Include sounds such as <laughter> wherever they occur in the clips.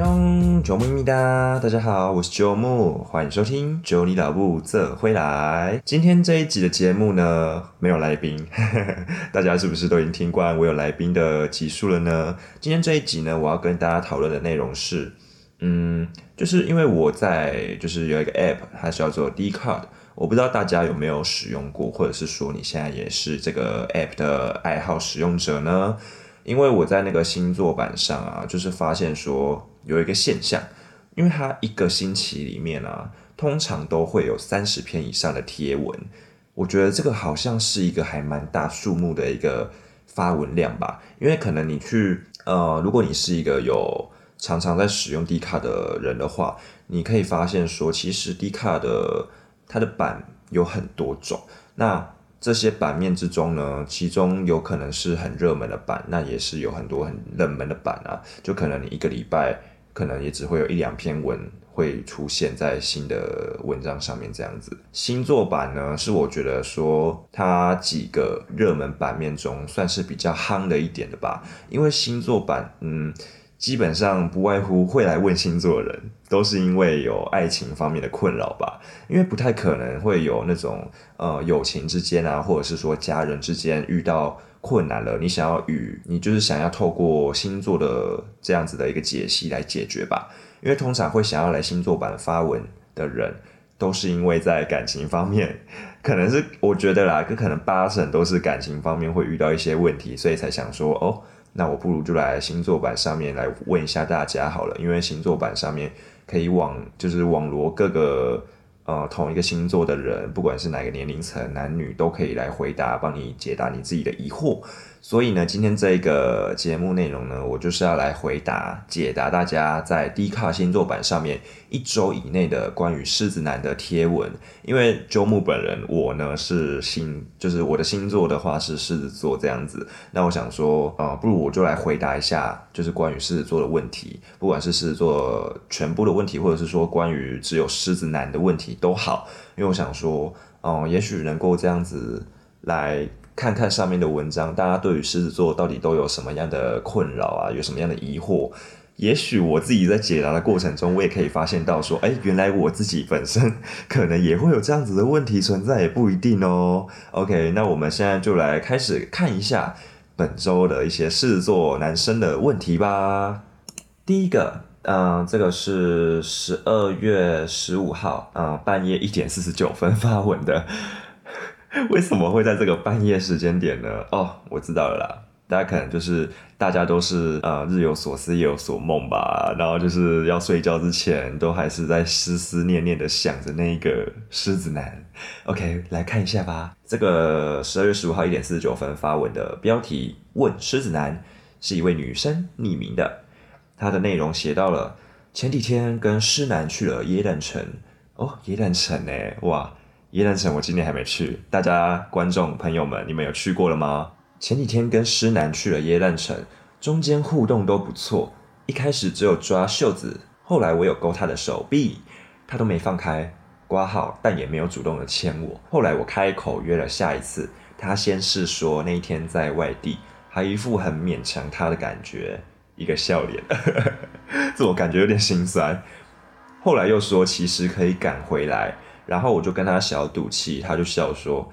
用九木咪哒，大家好，我是九木，欢迎收听九你老布这回来。今天这一集的节目呢，没有来宾，<laughs> 大家是不是都已经听惯我有来宾的集数了呢？今天这一集呢，我要跟大家讨论的内容是，嗯，就是因为我在就是有一个 app，它叫做 D Card，我不知道大家有没有使用过，或者是说你现在也是这个 app 的爱好使用者呢？因为我在那个星座版上啊，就是发现说有一个现象，因为它一个星期里面啊，通常都会有三十篇以上的贴文，我觉得这个好像是一个还蛮大数目的一个发文量吧。因为可能你去呃，如果你是一个有常常在使用 D 卡的人的话，你可以发现说，其实 D 卡的它的版有很多种，那。这些版面之中呢，其中有可能是很热门的版，那也是有很多很冷门的版啊。就可能你一个礼拜，可能也只会有一两篇文会出现在新的文章上面这样子。星座版呢，是我觉得说它几个热门版面中算是比较夯的一点的吧，因为星座版，嗯。基本上不外乎会来问星座的人，都是因为有爱情方面的困扰吧。因为不太可能会有那种呃友情之间啊，或者是说家人之间遇到困难了，你想要与你就是想要透过星座的这样子的一个解析来解决吧。因为通常会想要来星座版发文的人，都是因为在感情方面，可能是我觉得啦，可能八成都是感情方面会遇到一些问题，所以才想说哦。那我不如就来星座版上面来问一下大家好了，因为星座版上面可以网就是网罗各个呃同一个星座的人，不管是哪个年龄层，男女都可以来回答，帮你解答你自己的疑惑。所以呢，今天这个节目内容呢，我就是要来回答、解答大家在低卡星座版上面一周以内的关于狮子男的贴文。因为周木本人，我呢是星，就是我的星座的话是狮子座这样子。那我想说，啊，不如我就来回答一下，就是关于狮子座的问题，不管是狮子座全部的问题，或者是说关于只有狮子男的问题都好。因为我想说，哦，也许能够这样子来。看看上面的文章，大家对于狮子座到底都有什么样的困扰啊？有什么样的疑惑？也许我自己在解答的过程中，我也可以发现到说，哎，原来我自己本身可能也会有这样子的问题存在，也不一定哦。OK，那我们现在就来开始看一下本周的一些狮子座男生的问题吧。第一个，嗯，这个是十二月十五号，嗯，半夜一点四十九分发文的。<laughs> 为什么会在这个半夜时间点呢？哦，我知道了啦，大家可能就是大家都是呃日有所思夜有所梦吧，然后就是要睡觉之前都还是在思思念念的想着那个狮子男。OK，来看一下吧。这个十二月十五号一点四十九分发文的标题问狮子男是一位女生匿名的，她的内容写到了前几天跟狮男去了耶诞城哦，耶诞城呢，哇。耶诞城我今年还没去，大家观众朋友们，你们有去过了吗？前几天跟师男去了耶诞城，中间互动都不错。一开始只有抓袖子，后来我有勾他的手臂，他都没放开，挂号，但也没有主动的牵我。后来我开口约了下一次，他先是说那一天在外地，还一副很勉强他的感觉，一个笑脸，<laughs> 自我感觉有点心酸。后来又说其实可以赶回来。然后我就跟他小赌气，他就笑说：“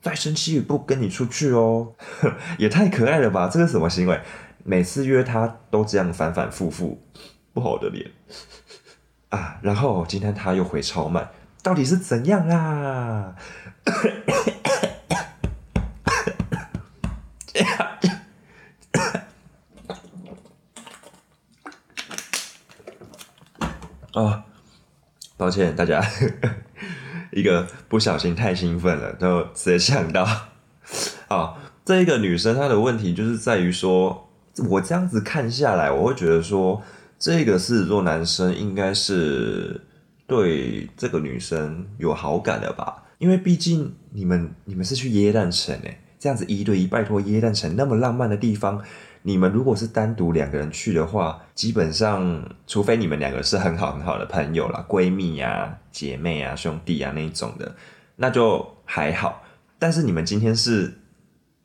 再生气不跟你出去哦，<laughs> 也太可爱了吧！这是什么行为？每次约他都这样反反复复，不好的脸啊！然后今天他又回超慢，到底是怎样啊？哦，<coughs> <coughs> <coughs> 抱歉大家。”一个不小心太兴奋了，都直接想到，<laughs> 啊，这一个女生她的问题就是在于说，我这样子看下来，我会觉得说，这个狮子座男生应该是对这个女生有好感的吧？因为毕竟你们你们是去耶诞城诶，这样子一对一，拜托耶诞城那么浪漫的地方。你们如果是单独两个人去的话，基本上除非你们两个是很好很好的朋友啦，闺蜜呀、姐妹啊、兄弟啊那种的，那就还好。但是你们今天是，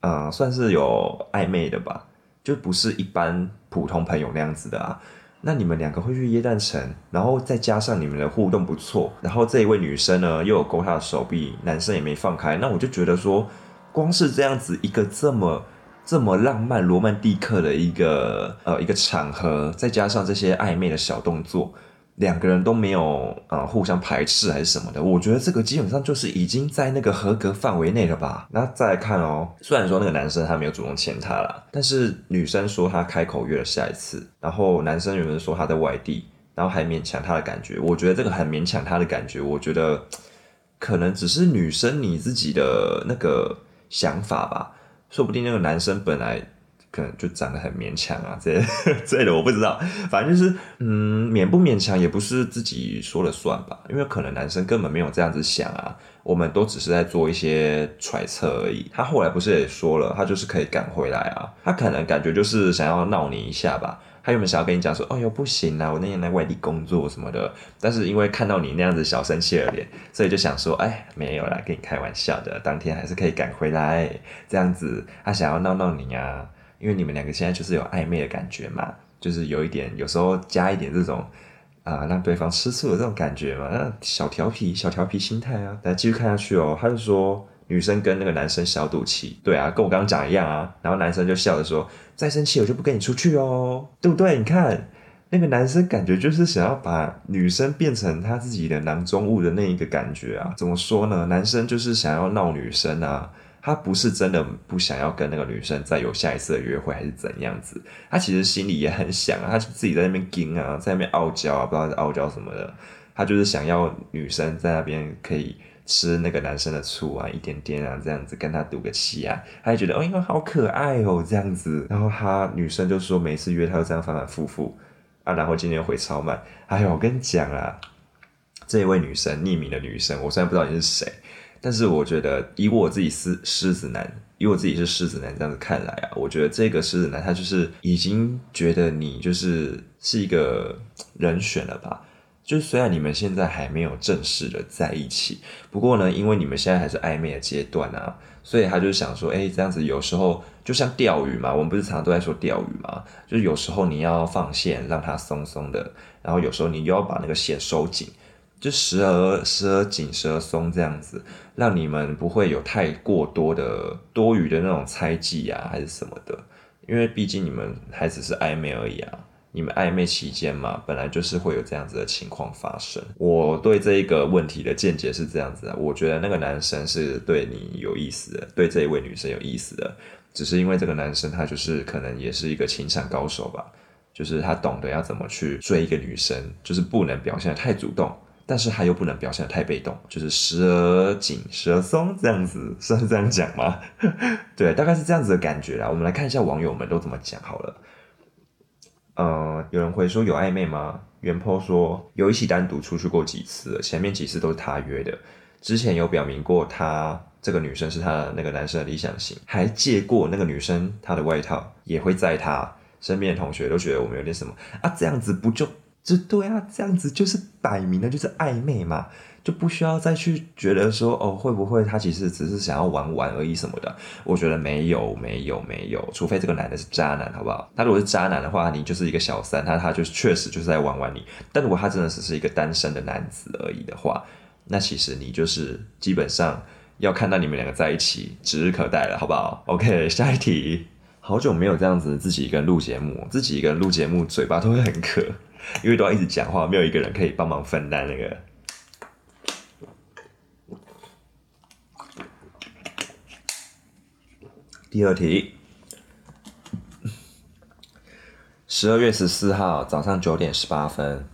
呃，算是有暧昧的吧？就不是一般普通朋友那样子的啊。那你们两个会去耶诞城，然后再加上你们的互动不错，然后这一位女生呢又有勾他的手臂，男生也没放开，那我就觉得说，光是这样子一个这么这么浪漫罗曼蒂克的一个呃一个场合，再加上这些暧昧的小动作。两个人都没有呃互相排斥还是什么的，我觉得这个基本上就是已经在那个合格范围内了吧。那再来看哦，虽然说那个男生他没有主动牵她啦，但是女生说她开口约了下一次，然后男生有人说他在外地，然后还勉强他的感觉，我觉得这个很勉强他的感觉，我觉得可能只是女生你自己的那个想法吧，说不定那个男生本来。可能就长得很勉强啊，这 <laughs> 之类的我不知道，反正就是，嗯，勉不勉强也不是自己说了算吧，因为可能男生根本没有这样子想啊，我们都只是在做一些揣测而已。他后来不是也说了，他就是可以赶回来啊，他可能感觉就是想要闹你一下吧。他有没有想要跟你讲说，哦哟不行啊，我那天在外地工作什么的，但是因为看到你那样子小生气的脸，所以就想说，哎，没有啦，跟你开玩笑的，当天还是可以赶回来，这样子，他想要闹闹你啊。因为你们两个现在就是有暧昧的感觉嘛，就是有一点，有时候加一点这种啊，让对方吃醋的这种感觉嘛，那小调皮、小调皮心态啊。来继续看下去哦，他就说女生跟那个男生小赌气，对啊，跟我刚刚讲一样啊。然后男生就笑着说：“再生气我就不跟你出去哦，对不对？”你看那个男生感觉就是想要把女生变成他自己的囊中物的那一个感觉啊。怎么说呢？男生就是想要闹女生啊。他不是真的不想要跟那个女生再有下一次的约会，还是怎样子？他其实心里也很想啊，他自己在那边惊啊，在那边傲娇啊，不知道是傲娇什么的。他就是想要女生在那边可以吃那个男生的醋啊，一点点啊，这样子跟他赌个气啊。他就觉得哦，因为好可爱哦，这样子。然后他女生就说，每次约他都这样反反复复啊，然后今天回超慢。哎呦，我跟你讲啊，这一位女生，匿名的女生，我虽然不知道你是谁。但是我觉得，以我自己是狮子男，以我自己是狮子男这样子看来啊，我觉得这个狮子男他就是已经觉得你就是是一个人选了吧？就虽然你们现在还没有正式的在一起，不过呢，因为你们现在还是暧昧的阶段啊，所以他就想说，哎，这样子有时候就像钓鱼嘛，我们不是常常都在说钓鱼嘛，就是有时候你要放线让它松松的，然后有时候你又要把那个线收紧。就时而时而紧，时而松，这样子，让你们不会有太过多的多余的那种猜忌啊，还是什么的。因为毕竟你们还只是暧昧而已啊，你们暧昧期间嘛，本来就是会有这样子的情况发生。我对这一个问题的见解是这样子的，我觉得那个男生是对你有意思的，对这一位女生有意思的，只是因为这个男生他就是可能也是一个情场高手吧，就是他懂得要怎么去追一个女生，就是不能表现的太主动。但是他又不能表现的太被动，就是时而紧，时而松，这样子算是这样讲吗？<laughs> 对，大概是这样子的感觉啦。我们来看一下网友们都怎么讲好了。呃，有人会说有暧昧吗？袁坡说有一起单独出去过几次，前面几次都是他约的，之前有表明过他这个女生是他的那个男生的理想型，还借过那个女生她的外套，也会在他身边的同学都觉得我们有点什么啊，这样子不就？就对啊，这样子就是摆明了，就是暧昧嘛，就不需要再去觉得说哦，会不会他其实只是想要玩玩而已什么的。我觉得没有，没有，没有，除非这个男的是渣男，好不好？他如果是渣男的话，你就是一个小三，他他就确实就是在玩玩你。但如果他真的只是一个单身的男子而已的话，那其实你就是基本上要看到你们两个在一起指日可待了，好不好？OK，<laughs> 下一题。好久没有这样子自己一个人录节目，自己一个人录节目，嘴巴都会很渴。因为都要一直讲话，没有一个人可以帮忙分担那个。第二题，十二月十四号早上九点十八分，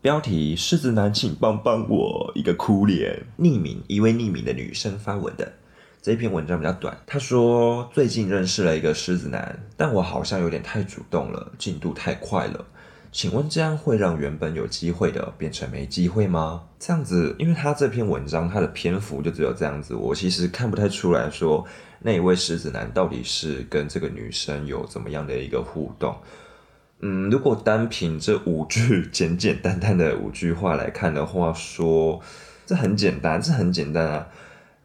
标题：狮子男，请帮帮我，一个哭脸，匿名，一位匿名的女生发文的。这篇文章比较短，她说最近认识了一个狮子男，但我好像有点太主动了，进度太快了。请问这样会让原本有机会的变成没机会吗？这样子，因为他这篇文章他的篇幅就只有这样子，我其实看不太出来说那一位狮子男到底是跟这个女生有怎么样的一个互动。嗯，如果单凭这五句简简单单的五句话来看的话，说这很简单，这很简单啊，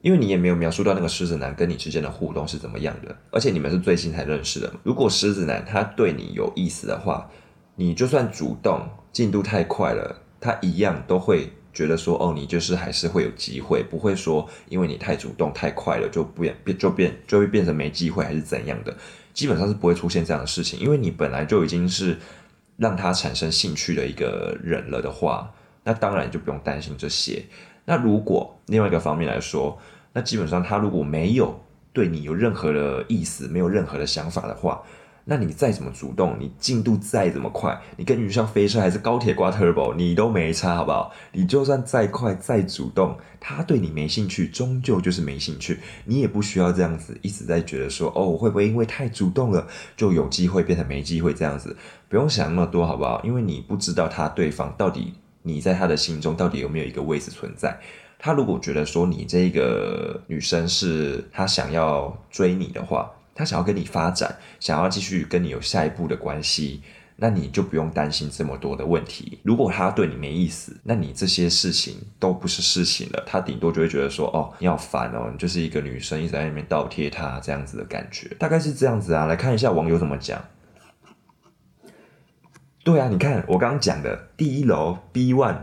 因为你也没有描述到那个狮子男跟你之间的互动是怎么样的，而且你们是最近才认识的。如果狮子男他对你有意思的话，你就算主动，进度太快了，他一样都会觉得说，哦，你就是还是会有机会，不会说因为你太主动太快了就变变就变就会变成没机会还是怎样的，基本上是不会出现这样的事情，因为你本来就已经是让他产生兴趣的一个人了的话，那当然就不用担心这些。那如果另外一个方面来说，那基本上他如果没有对你有任何的意思，没有任何的想法的话。那你再怎么主动，你进度再怎么快，你跟云霄飞车还是高铁刮 turbo，你都没差，好不好？你就算再快再主动，他对你没兴趣，终究就是没兴趣。你也不需要这样子一直在觉得说，哦，会不会因为太主动了，就有机会变成没机会这样子？不用想那么多，好不好？因为你不知道他对方到底你在他的心中到底有没有一个位置存在。他如果觉得说你这个女生是他想要追你的话。他想要跟你发展，想要继续跟你有下一步的关系，那你就不用担心这么多的问题。如果他对你没意思，那你这些事情都不是事情了。他顶多就会觉得说：“哦，你好烦哦，你就是一个女生一直在那边倒贴他这样子的感觉，大概是这样子啊。”来看一下网友怎么讲。对啊，你看我刚刚讲的第一楼 B One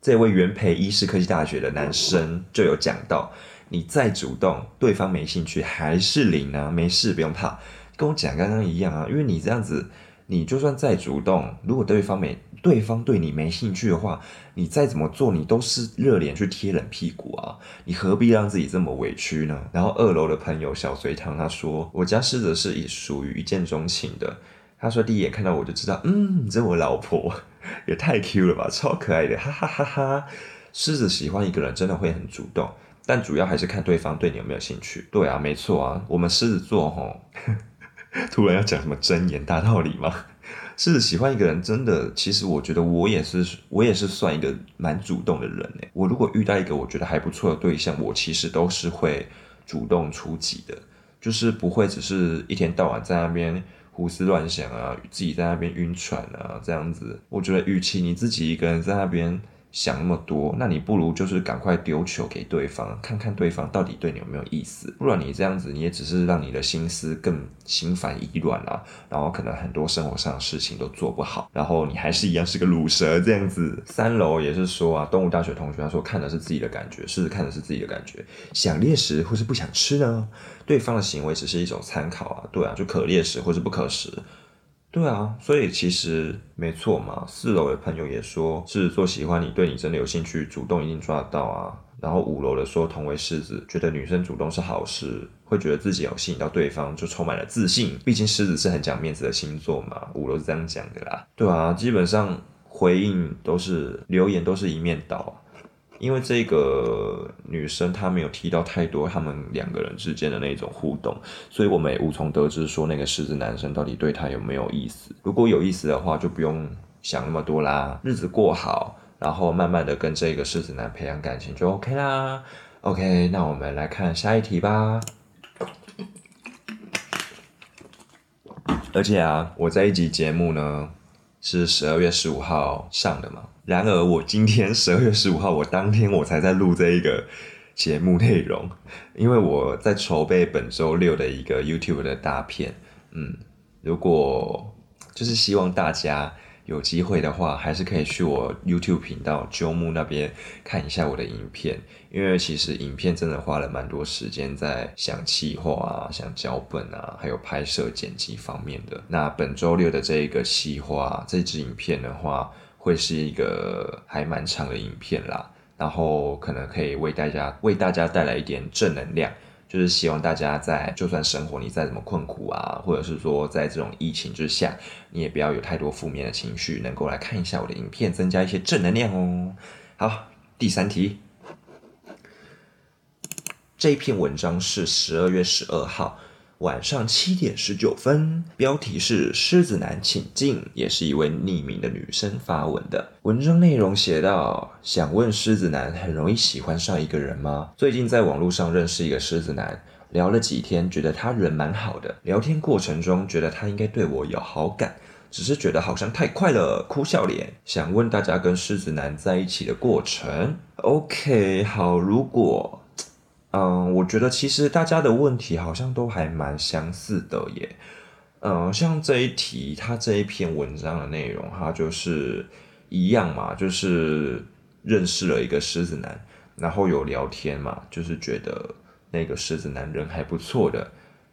这位原培医师科技大学的男生就有讲到。你再主动，对方没兴趣还是零啊？没事，不用怕，跟我讲刚刚一样啊。因为你这样子，你就算再主动，如果对方没对方对你没兴趣的话，你再怎么做，你都是热脸去贴冷屁股啊！你何必让自己这么委屈呢？然后二楼的朋友小隋唐他说：“我家狮子是以属于一见钟情的。”他说第一眼看到我就知道，嗯，这我老婆 <laughs> 也太 Q 了吧，超可爱的，哈哈哈哈！狮子喜欢一个人真的会很主动。但主要还是看对方对你有没有兴趣。对啊，没错啊，我们狮子座吼，<laughs> 突然要讲什么真言大道理吗？狮子喜欢一个人，真的，其实我觉得我也是，我也是算一个蛮主动的人诶。我如果遇到一个我觉得还不错的对象，我其实都是会主动出击的，就是不会只是一天到晚在那边胡思乱想啊，自己在那边晕船啊这样子。我觉得，与其你自己一个人在那边。想那么多，那你不如就是赶快丢球给对方，看看对方到底对你有没有意思。不然你这样子，你也只是让你的心思更心烦意乱啊，然后可能很多生活上的事情都做不好，然后你还是一样是个卤蛇这样子。三楼也是说啊，动物大学同学他说看的是自己的感觉，试试看的是自己的感觉，想猎食或是不想吃呢？对方的行为只是一种参考啊，对啊，就可猎食或是不可食。对啊，所以其实没错嘛。四楼的朋友也说，狮子座喜欢你，对你真的有兴趣，主动一定抓得到啊。然后五楼的说，同为狮子，觉得女生主动是好事，会觉得自己有吸引到对方，就充满了自信。毕竟狮子是很讲面子的星座嘛。五楼是这样讲的啦。对啊，基本上回应都是留言都是一面倒。因为这个女生她没有提到太多他们两个人之间的那种互动，所以我们也无从得知说那个狮子男生到底对她有没有意思。如果有意思的话，就不用想那么多啦，日子过好，然后慢慢的跟这个狮子男培养感情就 OK 啦。OK，那我们来看下一题吧。而且啊，我在一集节目呢是十二月十五号上的嘛。然而，我今天十二月十五号，我当天我才在录这一个节目内容，因为我在筹备本周六的一个 YouTube 的大片。嗯，如果就是希望大家有机会的话，还是可以去我 YouTube 频道鸠木那边看一下我的影片，因为其实影片真的花了蛮多时间在想企划啊、想脚本啊，还有拍摄剪辑方面的。那本周六的这一个企划，这支影片的话。会是一个还蛮长的影片啦，然后可能可以为大家为大家带来一点正能量，就是希望大家在就算生活你再怎么困苦啊，或者是说在这种疫情之下，你也不要有太多负面的情绪，能够来看一下我的影片，增加一些正能量哦。好，第三题，这一篇文章是十二月十二号。晚上七点十九分，标题是“狮子男请进”，也是一位匿名的女生发文的。文章内容写道：“想问狮子男，很容易喜欢上一个人吗？最近在网络上认识一个狮子男，聊了几天，觉得他人蛮好的。聊天过程中，觉得他应该对我有好感，只是觉得好像太快了，哭笑脸。想问大家跟狮子男在一起的过程。OK，好，如果。”嗯，我觉得其实大家的问题好像都还蛮相似的耶。嗯，像这一题，它这一篇文章的内容，它就是一样嘛，就是认识了一个狮子男，然后有聊天嘛，就是觉得那个狮子男人还不错的，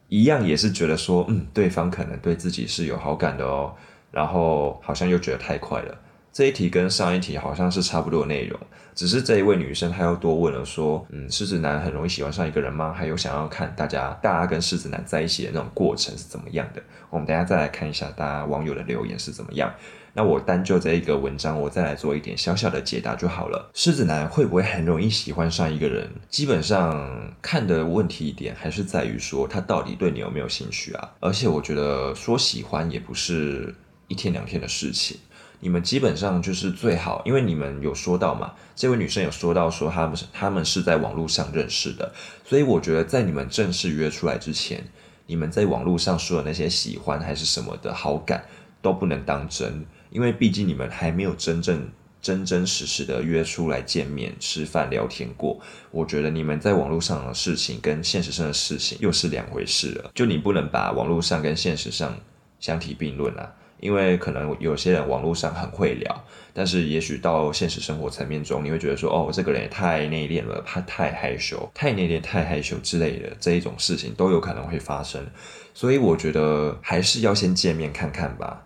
一样也是觉得说，嗯，对方可能对自己是有好感的哦，然后好像又觉得太快了。这一题跟上一题好像是差不多内容，只是这一位女生她又多问了说，嗯，狮子男很容易喜欢上一个人吗？还有想要看大家大家跟狮子男在一起的那种过程是怎么样的？我们等下再来看一下大家网友的留言是怎么样。那我单就这一个文章，我再来做一点小小的解答就好了。狮子男会不会很容易喜欢上一个人？基本上看的问题一点还是在于说他到底对你有没有兴趣啊？而且我觉得说喜欢也不是一天两天的事情。你们基本上就是最好，因为你们有说到嘛，这位女生有说到说他们是他们是在网络上认识的，所以我觉得在你们正式约出来之前，你们在网络上说的那些喜欢还是什么的好感都不能当真，因为毕竟你们还没有真正真真实实的约出来见面吃饭聊天过。我觉得你们在网络上的事情跟现实上的事情又是两回事了，就你不能把网络上跟现实上相提并论啊。因为可能有些人网络上很会聊，但是也许到现实生活层面中，你会觉得说，哦，这个人也太内敛了，他太害羞，太内敛、太害羞之类的这一种事情都有可能会发生。所以我觉得还是要先见面看看吧。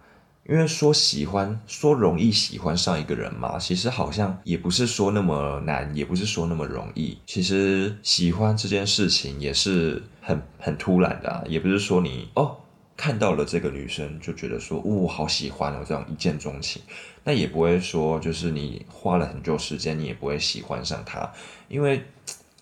因为说喜欢，说容易喜欢上一个人嘛，其实好像也不是说那么难，也不是说那么容易。其实喜欢这件事情也是很很突然的，也不是说你哦。看到了这个女生就觉得说，哦，好喜欢哦，这样一见钟情，那也不会说就是你花了很久时间，你也不会喜欢上她，因为。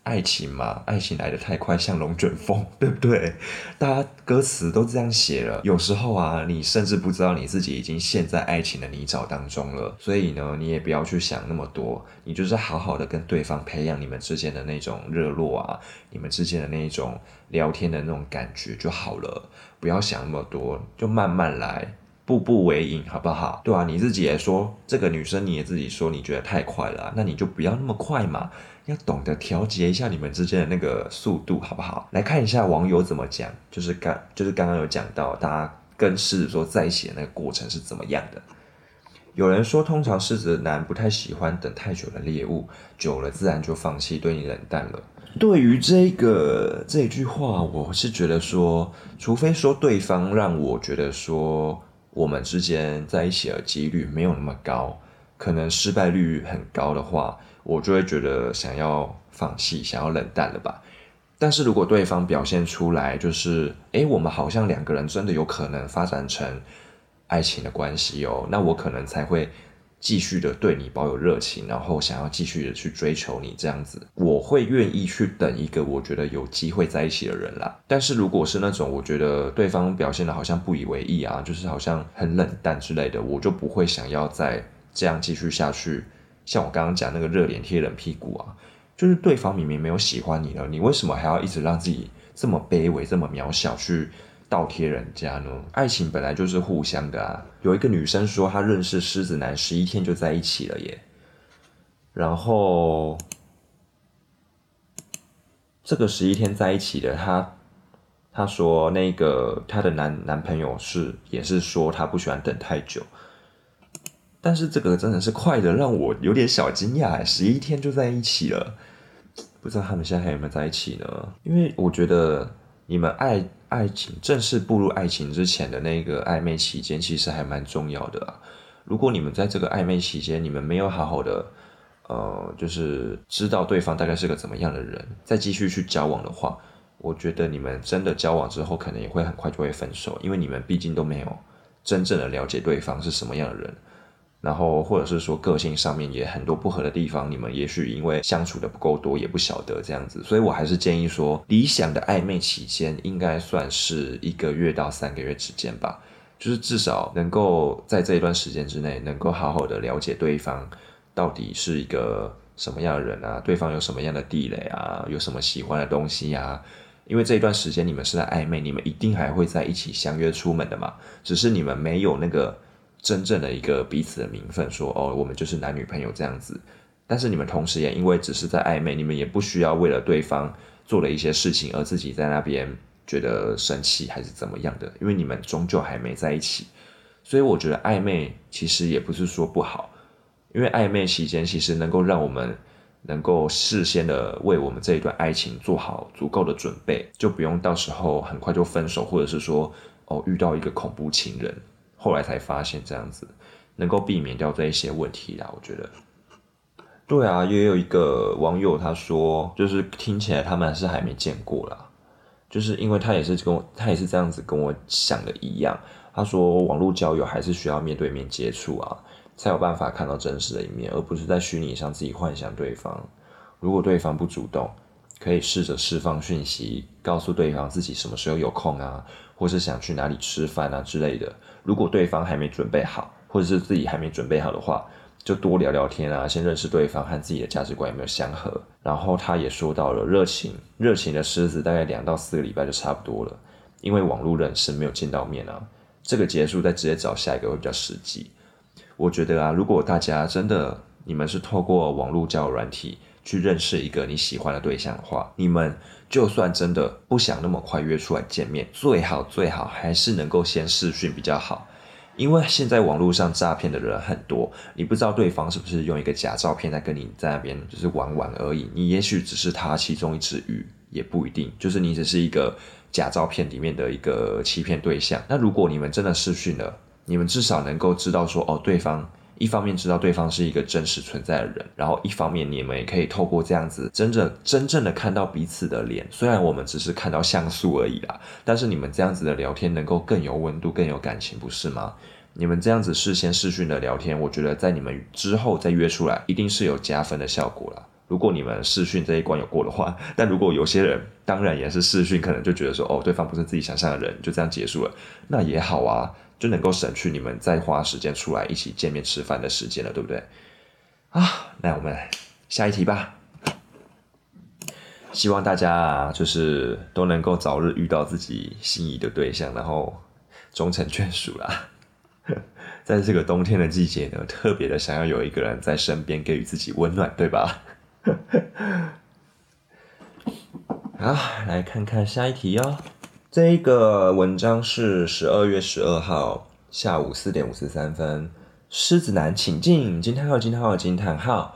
爱情嘛，爱情来的太快，像龙卷风，<laughs> 对不对？大家歌词都这样写了。有时候啊，你甚至不知道你自己已经陷在爱情的泥沼当中了。所以呢，你也不要去想那么多，你就是好好的跟对方培养你们之间的那种热络啊，你们之间的那种聊天的那种感觉就好了。不要想那么多，就慢慢来，步步为营，好不好？对啊，你自己也说，这个女生你也自己说，你觉得太快了，那你就不要那么快嘛。要懂得调节一下你们之间的那个速度，好不好？来看一下网友怎么讲，就是刚就是刚刚有讲到，大家跟狮子座在一起的那个过程是怎么样的？有人说，通常狮子男不太喜欢等太久的猎物，久了自然就放弃，对你冷淡了。对于这个这句话，我是觉得说，除非说对方让我觉得说我们之间在一起的几率没有那么高，可能失败率很高的话。我就会觉得想要放弃，想要冷淡了吧。但是如果对方表现出来，就是诶，我们好像两个人真的有可能发展成爱情的关系哦，那我可能才会继续的对你抱有热情，然后想要继续的去追求你这样子。我会愿意去等一个我觉得有机会在一起的人啦。但是如果是那种我觉得对方表现的好像不以为意啊，就是好像很冷淡之类的，我就不会想要再这样继续下去。像我刚刚讲那个热脸贴冷屁股啊，就是对方明明没有喜欢你了，你为什么还要一直让自己这么卑微、这么渺小去倒贴人家呢？爱情本来就是互相的啊。有一个女生说她认识狮子男十一天就在一起了耶，然后这个十一天在一起的她，她说那个她的男男朋友是也是说他不喜欢等太久。但是这个真的是快的，让我有点小惊讶，十一天就在一起了，不知道他们现在还有没有在一起呢？因为我觉得你们爱爱情正式步入爱情之前的那个暧昧期间，其实还蛮重要的啊。如果你们在这个暧昧期间，你们没有好好的，呃，就是知道对方大概是个怎么样的人，再继续去交往的话，我觉得你们真的交往之后，可能也会很快就会分手，因为你们毕竟都没有真正的了解对方是什么样的人。然后，或者是说个性上面也很多不合的地方，你们也许因为相处的不够多，也不晓得这样子，所以我还是建议说，理想的暧昧期间应该算是一个月到三个月之间吧，就是至少能够在这一段时间之内，能够好好的了解对方到底是一个什么样的人啊，对方有什么样的地雷啊，有什么喜欢的东西啊，因为这一段时间你们是在暧昧，你们一定还会在一起相约出门的嘛，只是你们没有那个。真正的一个彼此的名分，说哦，我们就是男女朋友这样子。但是你们同时也因为只是在暧昧，你们也不需要为了对方做了一些事情而自己在那边觉得生气还是怎么样的，因为你们终究还没在一起。所以我觉得暧昧其实也不是说不好，因为暧昧期间其实能够让我们能够事先的为我们这一段爱情做好足够的准备，就不用到时候很快就分手，或者是说哦遇到一个恐怖情人，后来才发现这样子，能够避免掉这一些问题啦。我觉得，对啊，也有一个网友他说，就是听起来他们是还没见过啦，就是因为他也是跟我，他也是这样子跟我想的一样。他说：“网络交友还是需要面对面接触啊，才有办法看到真实的一面，而不是在虚拟上自己幻想对方。如果对方不主动，可以试着释放讯息，告诉对方自己什么时候有空啊，或是想去哪里吃饭啊之类的。如果对方还没准备好，或者是自己还没准备好的话，就多聊聊天啊，先认识对方和自己的价值观有没有相合。然后他也说到了热情，热情的狮子大概两到四个礼拜就差不多了，因为网络认识没有见到面啊。”这个结束再直接找下一个会比较实际。我觉得啊，如果大家真的你们是透过网络交友软体去认识一个你喜欢的对象的话，你们就算真的不想那么快约出来见面，最好最好还是能够先视讯比较好。因为现在网络上诈骗的人很多，你不知道对方是不是用一个假照片在跟你在那边就是玩玩而已，你也许只是他其中一只鱼，也不一定，就是你只是一个。假照片里面的一个欺骗对象，那如果你们真的试训了，你们至少能够知道说，哦，对方一方面知道对方是一个真实存在的人，然后一方面你们也可以透过这样子，真正真正的看到彼此的脸，虽然我们只是看到像素而已啦，但是你们这样子的聊天能够更有温度、更有感情，不是吗？你们这样子事先试训的聊天，我觉得在你们之后再约出来，一定是有加分的效果了。如果你们试训这一关有过的话，但如果有些人当然也是试训，可能就觉得说哦，对方不是自己想象的人，就这样结束了，那也好啊，就能够省去你们再花时间出来一起见面吃饭的时间了，对不对？啊，那我们下一题吧。希望大家，就是都能够早日遇到自己心仪的对象，然后终成眷属啦。<laughs> 在这个冬天的季节呢，特别的想要有一个人在身边给予自己温暖，对吧？<laughs> 好，来看看下一题哦。这一个文章是十二月十二号下午四点五十三分，狮子男请进，惊叹号惊叹号惊叹号。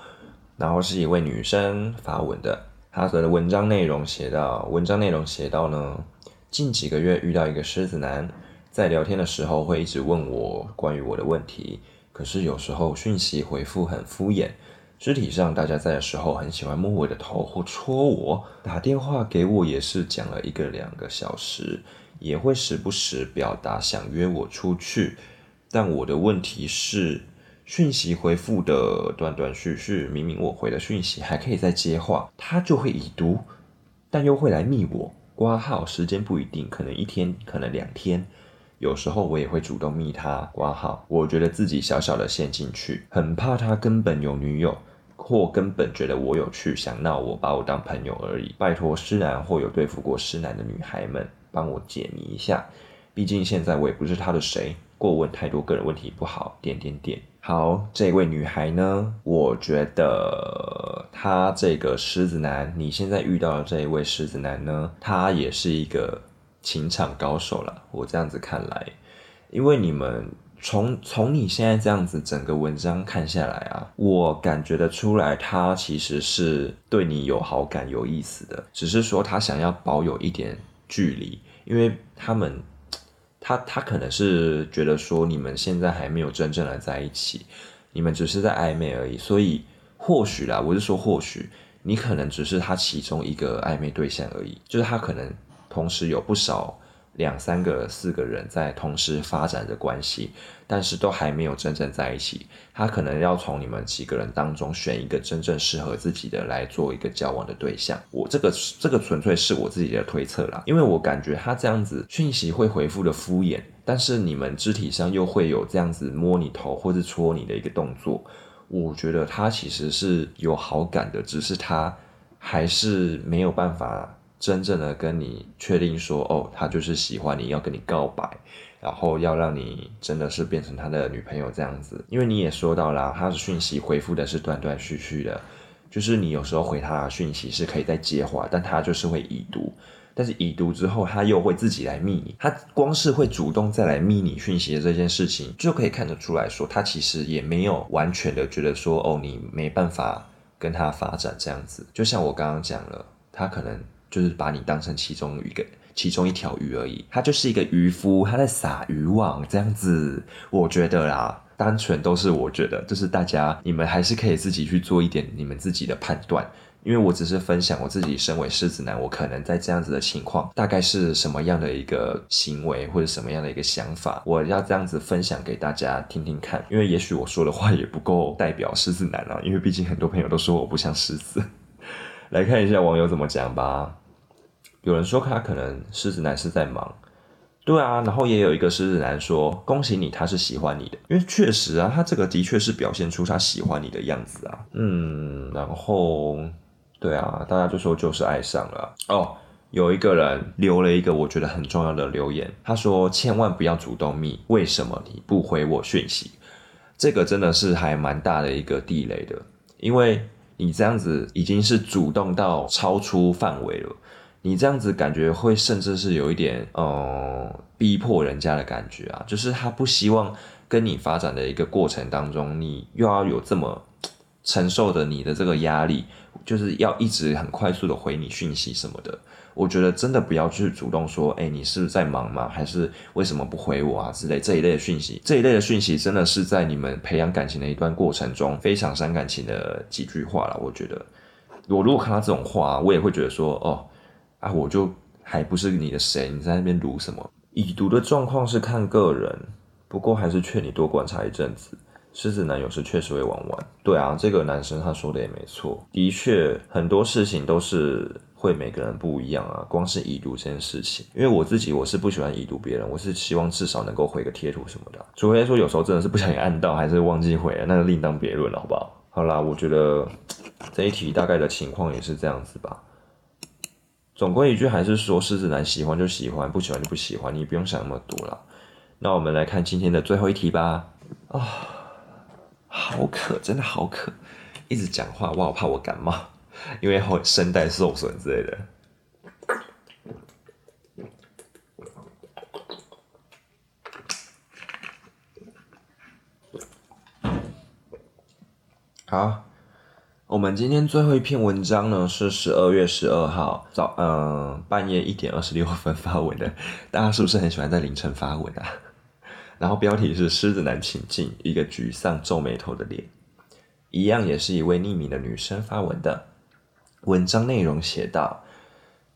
然后是一位女生发文的，她所的文章内容写到，文章内容写到呢，近几个月遇到一个狮子男，在聊天的时候会一直问我关于我的问题，可是有时候讯息回复很敷衍。肢体上，大家在的时候很喜欢摸我的头或戳我，打电话给我也是讲了一个两个小时，也会时不时表达想约我出去。但我的问题是，讯息回复的断断续续，明明我回的讯息还可以再接话，他就会已读，但又会来密我挂号，时间不一定，可能一天，可能两天。有时候我也会主动密他挂号，我觉得自己小小的陷进去，很怕他根本有女友，或根本觉得我有趣，想闹我，把我当朋友而已。拜托师男或有对付过师男的女孩们帮我解谜一下，毕竟现在我也不是他的谁，过问太多个人问题不好。点点点。好，这位女孩呢，我觉得他这个狮子男，你现在遇到的这一位狮子男呢，他也是一个。情场高手了，我这样子看来，因为你们从从你现在这样子整个文章看下来啊，我感觉得出来，他其实是对你有好感、有意思的，只是说他想要保有一点距离，因为他们，他他可能是觉得说你们现在还没有真正的在一起，你们只是在暧昧而已，所以或许啦，我是说或许你可能只是他其中一个暧昧对象而已，就是他可能。同时有不少两三个、四个人在同时发展着关系，但是都还没有真正在一起。他可能要从你们几个人当中选一个真正适合自己的来做一个交往的对象。我这个这个纯粹是我自己的推测啦，因为我感觉他这样子讯息会回复的敷衍，但是你们肢体上又会有这样子摸你头或者戳你的一个动作，我觉得他其实是有好感的，只是他还是没有办法。真正的跟你确定说，哦，他就是喜欢你，要跟你告白，然后要让你真的是变成他的女朋友这样子。因为你也说到了，他的讯息回复的是断断续续的，就是你有时候回他讯息是可以再接话，但他就是会已读，但是已读之后，他又会自己来密你。他光是会主动再来密你讯息的这件事情，就可以看得出来说，他其实也没有完全的觉得说，哦，你没办法跟他发展这样子。就像我刚刚讲了，他可能就是把你当成其中一个、其中一条鱼而已。他就是一个渔夫，他在撒渔网这样子。我觉得啦，单纯都是我觉得，就是大家你们还是可以自己去做一点你们自己的判断。因为我只是分享我自己身为狮子男，我可能在这样子的情况，大概是什么样的一个行为或者什么样的一个想法，我要这样子分享给大家听听看。因为也许我说的话也不够代表狮子男啊，因为毕竟很多朋友都说我不像狮子。来看一下网友怎么讲吧。有人说他可能狮子男是在忙，对啊，然后也有一个狮子男说恭喜你，他是喜欢你的，因为确实啊，他这个的确是表现出他喜欢你的样子啊。嗯，然后。对啊，大家就说就是爱上了哦。有一个人留了一个我觉得很重要的留言，他说千万不要主动密，为什么你不回我讯息？这个真的是还蛮大的一个地雷的，因为你这样子已经是主动到超出范围了，你这样子感觉会甚至是有一点呃逼迫人家的感觉啊，就是他不希望跟你发展的一个过程当中，你又要有这么承受着你的这个压力。就是要一直很快速的回你讯息什么的，我觉得真的不要去主动说，哎，你是不是在忙吗？还是为什么不回我啊之类这一类的讯息，这一类的讯息真的是在你们培养感情的一段过程中非常伤感情的几句话了。我觉得，我如果看到这种话，我也会觉得说，哦，啊，我就还不是你的谁？你在那边读什么？已读的状况是看个人，不过还是劝你多观察一阵子。狮子男有时确实会玩玩，对啊，这个男生他说的也没错，的确很多事情都是会每个人不一样啊。光是已读这件事情，因为我自己我是不喜欢已读别人，我是希望至少能够回个贴图什么的，除非说有时候真的是不小心按到，还是忘记回了，那就另当别论了，好不好？好啦，我觉得这一题大概的情况也是这样子吧。总归一句，还是说狮子男喜欢就喜欢，不喜欢就不喜欢，你不用想那么多了。那我们来看今天的最后一题吧。啊。好渴，真的好渴，一直讲话，我好怕我感冒，因为会声带受损之类的。好，我们今天最后一篇文章呢是十二月十二号早，嗯，半夜一点二十六分发文的。大家是不是很喜欢在凌晨发文啊？然后标题是狮子男请进，一个沮丧皱眉头的脸，一样也是一位匿名的女生发文的。文章内容写道：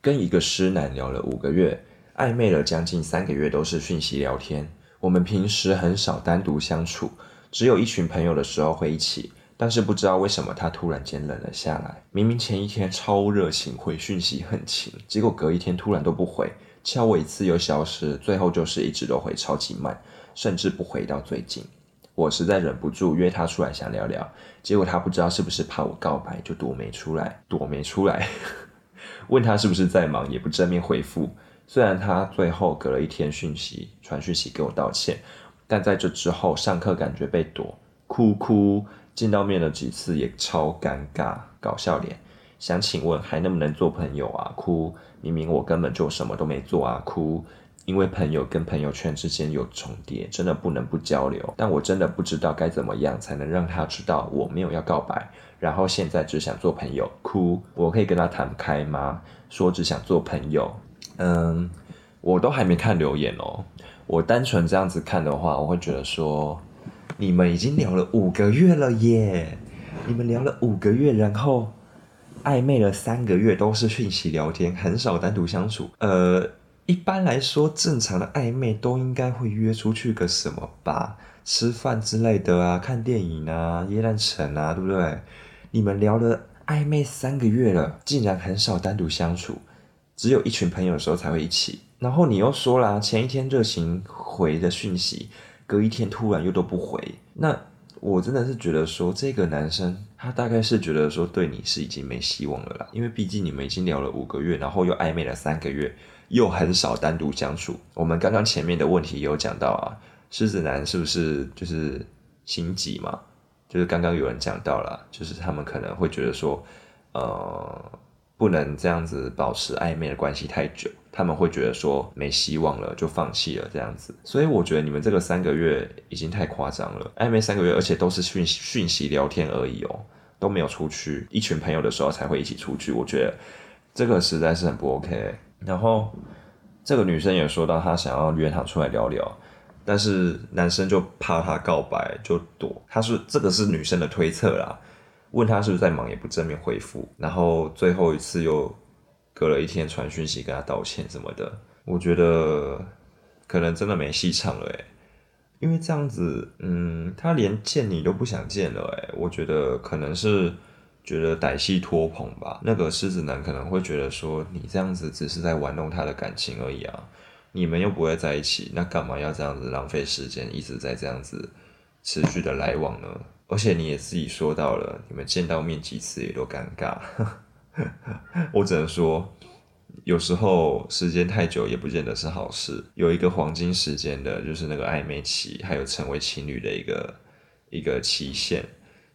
跟一个狮男聊了五个月，暧昧了将近三个月，都是讯息聊天。我们平时很少单独相处，只有一群朋友的时候会一起。但是不知道为什么他突然间冷了下来，明明前一天超热情，回讯息很勤，结果隔一天突然都不回，敲我一次又消失，最后就是一直都回超级慢。甚至不回到最近，我实在忍不住约他出来想聊聊，结果他不知道是不是怕我告白，就躲没出来，躲没出来。<laughs> 问他是不是在忙，也不正面回复。虽然他最后隔了一天讯息传讯息给我道歉，但在这之后上课感觉被躲，哭哭，见到面了几次也超尴尬，搞笑脸。想请问还能不能做朋友啊？哭，明明我根本就什么都没做啊，哭。因为朋友跟朋友圈之间有重叠，真的不能不交流。但我真的不知道该怎么样才能让他知道我没有要告白，然后现在只想做朋友。哭，我可以跟他谈开吗？说只想做朋友。嗯，我都还没看留言哦。我单纯这样子看的话，我会觉得说，你们已经聊了五个月了耶！你们聊了五个月，然后暧昧了三个月，都是讯息聊天，很少单独相处。呃。一般来说，正常的暧昧都应该会约出去个什么吧，吃饭之类的啊，看电影啊，夜烂城啊，对不对？你们聊了暧昧三个月了，竟然很少单独相处，只有一群朋友的时候才会一起。然后你又说了，前一天热情回的讯息，隔一天突然又都不回。那我真的是觉得说，这个男生他大概是觉得说，对你是已经没希望了啦，因为毕竟你们已经聊了五个月，然后又暧昧了三个月。又很少单独相处。我们刚刚前面的问题有讲到啊，狮子男是不是就是心急嘛？就是刚刚有人讲到了，就是他们可能会觉得说，呃，不能这样子保持暧昧的关系太久，他们会觉得说没希望了，就放弃了这样子。所以我觉得你们这个三个月已经太夸张了，暧昧三个月，而且都是讯讯息聊天而已哦，都没有出去，一群朋友的时候才会一起出去。我觉得这个实在是很不 OK。然后这个女生也说到，她想要约他出来聊聊，但是男生就怕她告白就躲。他是这个是女生的推测啦。问他是不是在忙，也不正面回复，然后最后一次又隔了一天传讯息跟他道歉什么的，我觉得可能真的没戏唱了诶，因为这样子，嗯，他连见你都不想见了诶，我觉得可能是觉得歹戏拖棚吧。那个狮子男可能会觉得说，你这样子只是在玩弄他的感情而已啊，你们又不会在一起，那干嘛要这样子浪费时间，一直在这样子持续的来往呢？而且你也自己说到了，你们见到面几次也都尴尬。<laughs> 我只能说，有时候时间太久也不见得是好事。有一个黄金时间的，就是那个暧昧期，还有成为情侣的一个一个期限，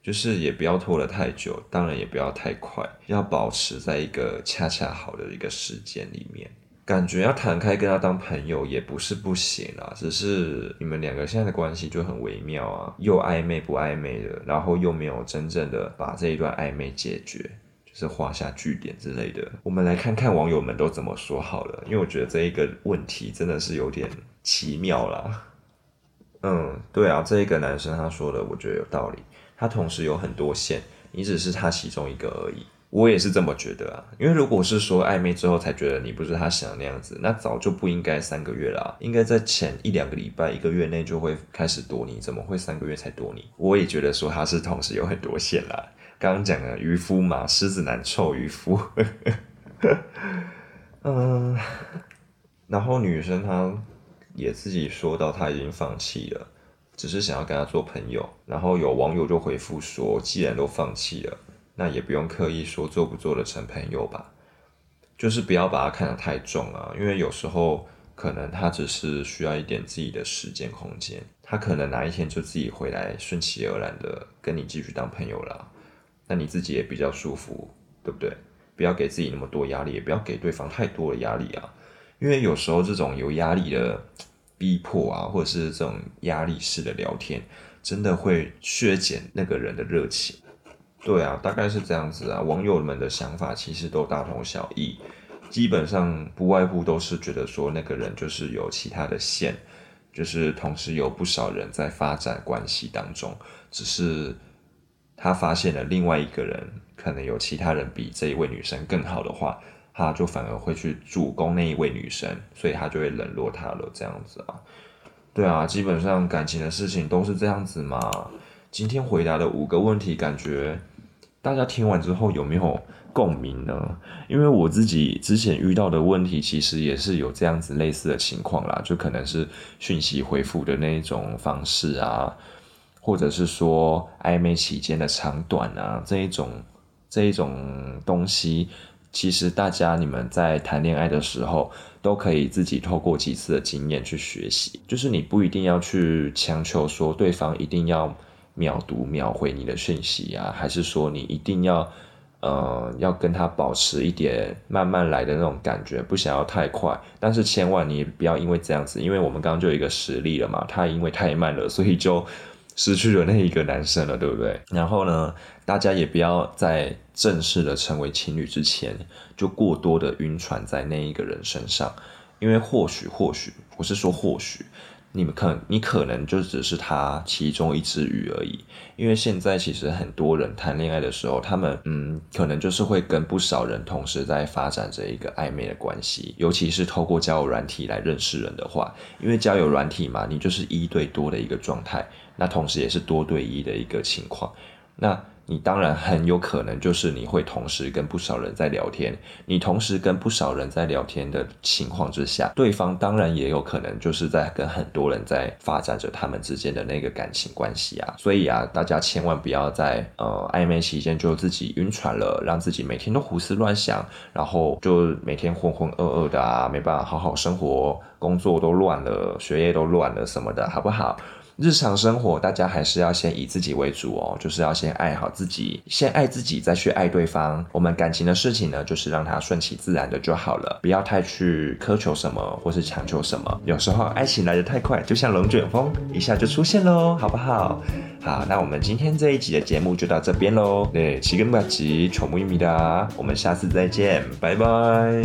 就是也不要拖得太久，当然也不要太快，要保持在一个恰恰好的一个时间里面。感觉要谈开跟他当朋友也不是不行啊，只是你们两个现在的关系就很微妙啊，又暧昧不暧昧的，然后又没有真正的把这一段暧昧解决，就是画下句点之类的。我们来看看网友们都怎么说好了，因为我觉得这一个问题真的是有点奇妙啦。<laughs> 嗯，对啊，这一个男生他说的，我觉得有道理。他同时有很多线，你只是他其中一个而已。我也是这么觉得啊，因为如果是说暧昧之后才觉得你不是他想那样子，那早就不应该三个月啦，应该在前一两个礼拜、一个月内就会开始躲你，怎么会三个月才躲你？我也觉得说他是同时有很多线啦。刚刚讲的渔夫嘛，狮子男臭渔夫，嗯，然后女生她也自己说到她已经放弃了，只是想要跟他做朋友，然后有网友就回复说，既然都放弃了。那也不用刻意说做不做的成朋友吧，就是不要把他看得太重啊，因为有时候可能他只是需要一点自己的时间空间，他可能哪一天就自己回来，顺其而然的跟你继续当朋友了，那你自己也比较舒服，对不对？不要给自己那么多压力，也不要给对方太多的压力啊，因为有时候这种有压力的逼迫啊，或者是这种压力式的聊天，真的会削减那个人的热情。对啊，大概是这样子啊。网友们的想法其实都大同小异，基本上不外乎都是觉得说那个人就是有其他的线，就是同时有不少人在发展关系当中，只是他发现了另外一个人可能有其他人比这一位女生更好的话，他就反而会去主攻那一位女生，所以他就会冷落她了。这样子啊，对啊，基本上感情的事情都是这样子嘛。今天回答的五个问题，感觉。大家听完之后有没有共鸣呢？因为我自己之前遇到的问题，其实也是有这样子类似的情况啦，就可能是讯息回复的那一种方式啊，或者是说暧昧期间的长短啊，这一种这一种东西，其实大家你们在谈恋爱的时候，都可以自己透过几次的经验去学习，就是你不一定要去强求说对方一定要。秒读秒回你的讯息啊，还是说你一定要，呃，要跟他保持一点慢慢来的那种感觉，不想要太快。但是千万你不要因为这样子，因为我们刚刚就有一个实例了嘛，他因为太慢了，所以就失去了那一个男生了，对不对？然后呢，大家也不要在正式的成为情侣之前，就过多的晕船在那一个人身上，因为或许或许，我是说或许。你们可你可能就只是他其中一只鱼而已，因为现在其实很多人谈恋爱的时候，他们嗯，可能就是会跟不少人同时在发展着一个暧昧的关系，尤其是透过交友软体来认识人的话，因为交友软体嘛，你就是一对多的一个状态，那同时也是多对一的一个情况，那。你当然很有可能就是你会同时跟不少人在聊天，你同时跟不少人在聊天的情况之下，对方当然也有可能就是在跟很多人在发展着他们之间的那个感情关系啊。所以啊，大家千万不要在呃暧昧期间就自己晕船了，让自己每天都胡思乱想，然后就每天浑浑噩噩的啊，没办法好好生活，工作都乱了，学业都乱了什么的，好不好？日常生活大家还是要先以自己为主哦，就是要先爱好自己，先爱自己，再去爱对方。我们感情的事情呢，就是让它顺其自然的就好了，不要太去苛求什么，或是强求什么。有时候爱情来得太快，就像龙卷风，一下就出现喽，好不好？好，那我们今天这一集的节目就到这边喽。对，七根八吉，宠物咪哒，我们下次再见，拜拜。